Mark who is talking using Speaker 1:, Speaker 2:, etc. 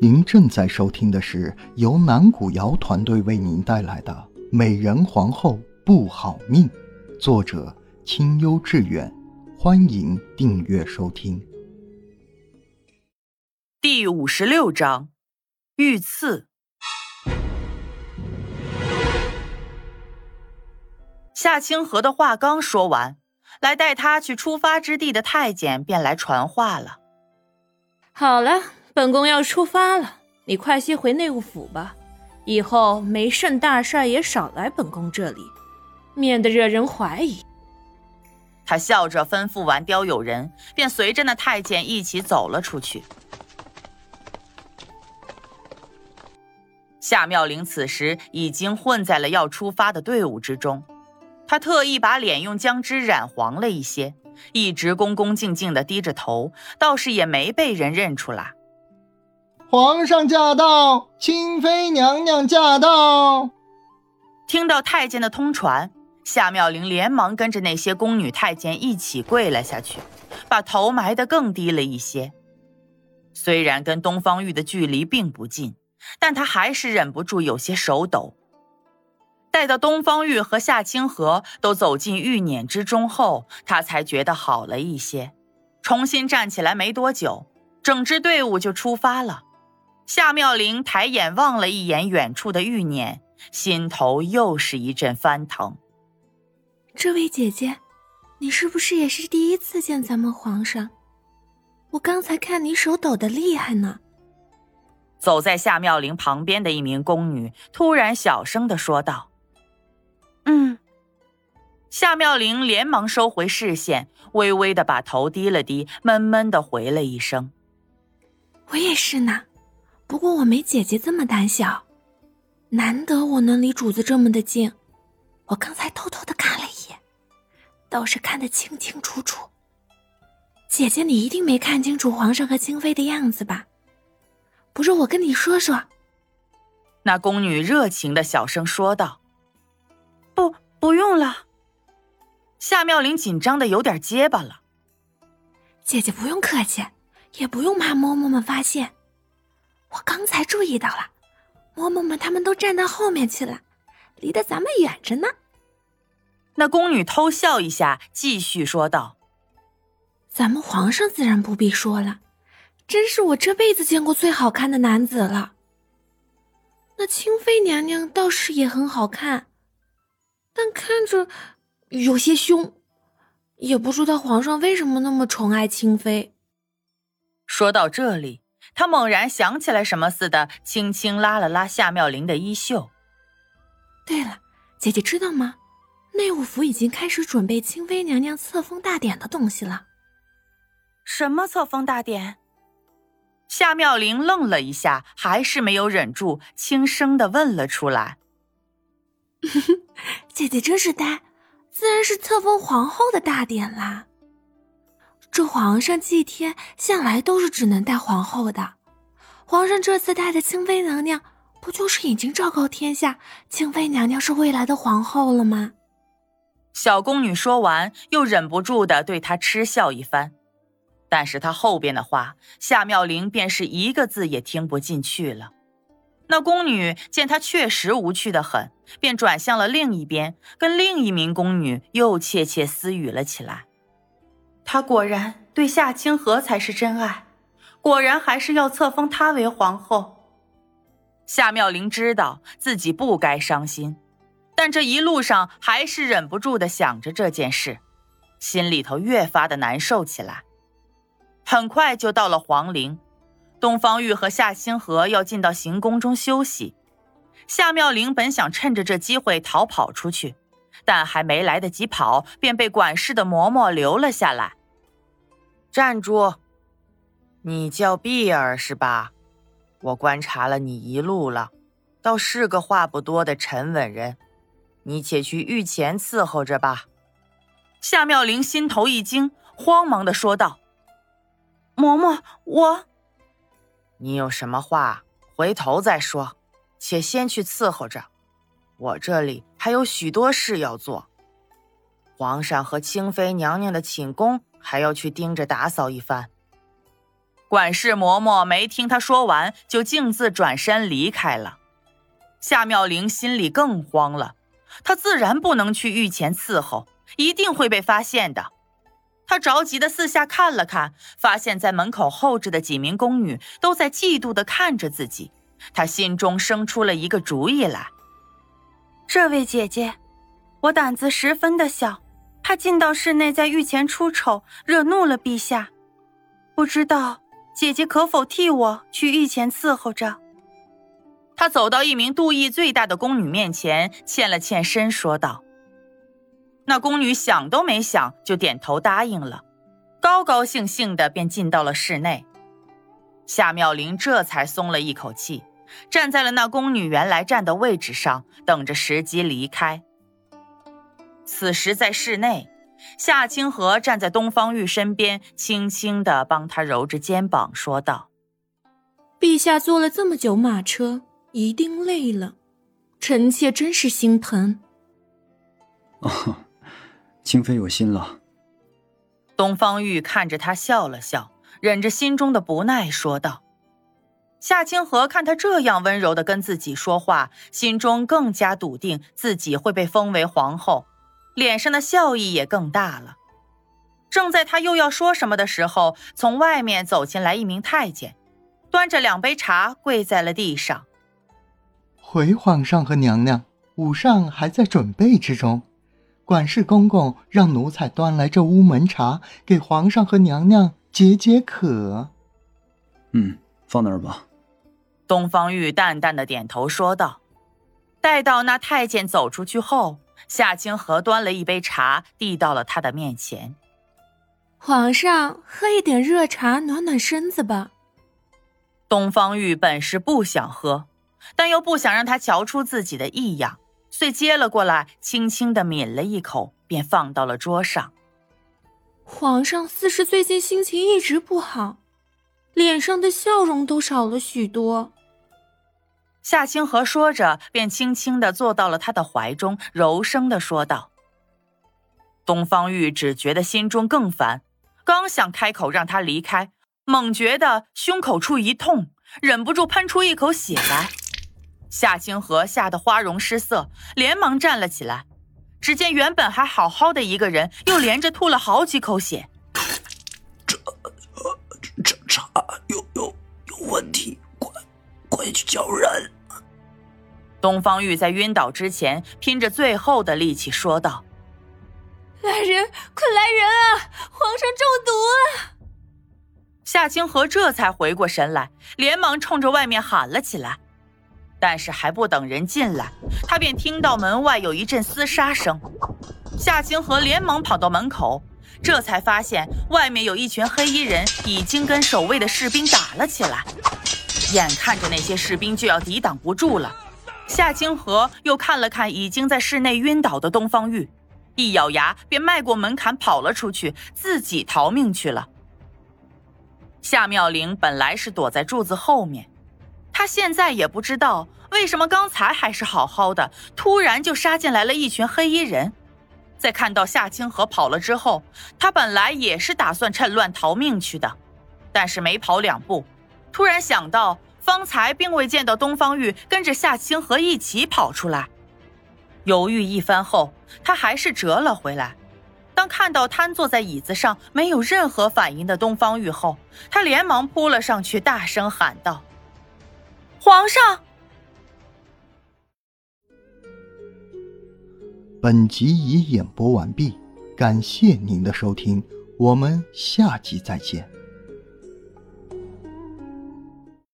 Speaker 1: 您正在收听的是由南古瑶团队为您带来的《美人皇后不好命》，作者清幽致远。欢迎订阅收听。
Speaker 2: 第五十六章，遇刺。夏清河的话刚说完，来带他去出发之地的太监便来传话了。
Speaker 3: 好了。本宫要出发了，你快些回内务府吧。以后没甚大事也少来本宫这里，免得惹人怀疑。
Speaker 2: 他笑着吩咐完刁友人，便随着那太监一起走了出去。夏妙玲此时已经混在了要出发的队伍之中，她特意把脸用姜汁染黄了一些，一直恭恭敬敬的低着头，倒是也没被人认出来。
Speaker 4: 皇上驾到，清妃娘娘驾到。
Speaker 2: 听到太监的通传，夏妙玲连忙跟着那些宫女太监一起跪了下去，把头埋得更低了一些。虽然跟东方玉的距离并不近，但她还是忍不住有些手抖。待到东方玉和夏清河都走进玉辇之中后，她才觉得好了一些，重新站起来没多久，整支队伍就出发了。夏妙玲抬眼望了一眼远处的玉辇，心头又是一阵翻腾。
Speaker 5: 这位姐姐，你是不是也是第一次见咱们皇上？我刚才看你手抖得厉害呢。
Speaker 2: 走在夏妙玲旁边的一名宫女突然小声的说道：“
Speaker 5: 嗯。”
Speaker 2: 夏妙玲连忙收回视线，微微的把头低了低，闷闷的回了一声：“
Speaker 5: 我也是呢。”不过我没姐姐这么胆小，难得我能离主子这么的近，我刚才偷偷的看了一眼，倒是看得清清楚楚。姐姐，你一定没看清楚皇上和清妃的样子吧？不是我跟你说说。
Speaker 2: 那宫女热情的小声说道：“
Speaker 5: 不，不用了。”
Speaker 2: 夏妙玲紧张的有点结巴了。
Speaker 5: 姐姐不用客气，也不用怕嬷嬷们发现。我刚才注意到了，嬷嬷们他们都站到后面去了，离得咱们远着呢。
Speaker 2: 那宫女偷笑一下，继续说道：“
Speaker 5: 咱们皇上自然不必说了，真是我这辈子见过最好看的男子了。那清妃娘娘倒是也很好看，但看着有些凶，也不知道皇上为什么那么宠爱清妃。”
Speaker 2: 说到这里。他猛然想起来什么似的，轻轻拉了拉夏妙玲的衣袖。
Speaker 5: 对了，姐姐知道吗？内务府已经开始准备清妃娘娘册封大典的东西了。
Speaker 2: 什么册封大典？夏妙玲愣了一下，还是没有忍住，轻声的问了出来。
Speaker 5: 姐姐真是呆，自然是册封皇后的大典啦。这皇上祭天向来都是只能带皇后的，皇上这次带的清妃娘娘，不就是已经昭告天下，清妃娘娘是未来的皇后了吗？
Speaker 2: 小宫女说完，又忍不住的对她嗤笑一番，但是她后边的话，夏妙玲便是一个字也听不进去了。那宫女见她确实无趣的很，便转向了另一边，跟另一名宫女又窃窃私语了起来。他果然对夏清河才是真爱，果然还是要册封她为皇后。夏妙玲知道自己不该伤心，但这一路上还是忍不住的想着这件事，心里头越发的难受起来。很快就到了皇陵，东方玉和夏清河要进到行宫中休息。夏妙玲本想趁着这机会逃跑出去，但还没来得及跑，便被管事的嬷嬷留了下来。站住！你叫碧儿是吧？我观察了你一路了，倒是个话不多的沉稳人。你且去御前伺候着吧。夏妙玲心头一惊，慌忙的说道：“
Speaker 5: 嬷嬷，我……
Speaker 2: 你有什么话回头再说，且先去伺候着。我这里还有许多事要做。皇上和清妃娘娘的寝宫。”还要去盯着打扫一番。管事嬷嬷没听他说完，就径自转身离开了。夏妙玲心里更慌了，她自然不能去御前伺候，一定会被发现的。她着急的四下看了看，发现在门口候着的几名宫女都在嫉妒的看着自己，她心中生出了一个主意来。
Speaker 6: 这位姐姐，我胆子十分的小，他进到室内在御前出丑，惹怒了陛下。不知道姐姐可否替我去御前伺候着？
Speaker 2: 他走到一名妒意最大的宫女面前，欠了欠身，说道：“那宫女想都没想，就点头答应了，高高兴兴的便进到了室内。夏妙玲这才松了一口气，站在了那宫女原来站的位置上，等着时机离开。此时在室内，夏清河站在东方玉身边，轻轻的帮他揉着肩膀，说道：“
Speaker 3: 陛下坐了这么久马车。”一定累了，臣妾真是心疼。
Speaker 7: 哦，清妃有心了。
Speaker 2: 东方玉看着他笑了笑，忍着心中的不耐说道：“夏清河看他这样温柔的跟自己说话，心中更加笃定自己会被封为皇后，脸上的笑意也更大了。”正在他又要说什么的时候，从外面走进来一名太监，端着两杯茶跪在了地上。
Speaker 1: 回皇上和娘娘，午膳还在准备之中。管事公公让奴才端来这乌门茶，给皇上和娘娘解解渴。
Speaker 7: 嗯，放那儿吧。
Speaker 2: 东方玉淡淡的点头说道。待到那太监走出去后，夏清河端了一杯茶递到了他的面前。
Speaker 3: 皇上，喝一点热茶暖暖身子吧。
Speaker 2: 东方玉本是不想喝。但又不想让他瞧出自己的异样，遂接了过来，轻轻的抿了一口，便放到了桌上。
Speaker 3: 皇上似是最近心情一直不好，脸上的笑容都少了许多。
Speaker 2: 夏清河说着，便轻轻的坐到了他的怀中，柔声的说道：“东方玉只觉得心中更烦，刚想开口让他离开，猛觉得胸口处一痛，忍不住喷出一口血来。”夏清河吓得花容失色，连忙站了起来。只见原本还好好的一个人，又连着吐了好几口血。
Speaker 8: 这这茶有有有问题，快快去叫人！
Speaker 2: 东方玉在晕倒之前，拼着最后的力气说道：“
Speaker 3: 来人，快来人啊！皇上中毒了！”
Speaker 2: 夏清河这才回过神来，连忙冲着外面喊了起来。但是还不等人进来，他便听到门外有一阵厮杀声。夏清河连忙跑到门口，这才发现外面有一群黑衣人已经跟守卫的士兵打了起来。眼看着那些士兵就要抵挡不住了，夏清河又看了看已经在室内晕倒的东方玉，一咬牙便迈过门槛跑了出去，自己逃命去了。夏妙玲本来是躲在柱子后面。他现在也不知道为什么刚才还是好好的，突然就杀进来了一群黑衣人。在看到夏清河跑了之后，他本来也是打算趁乱逃命去的，但是没跑两步，突然想到方才并未见到东方玉跟着夏清河一起跑出来，犹豫一番后，他还是折了回来。当看到瘫坐在椅子上没有任何反应的东方玉后，他连忙扑了上去，大声喊道。皇上，
Speaker 1: 本集已演播完毕，感谢您的收听，我们下集再见。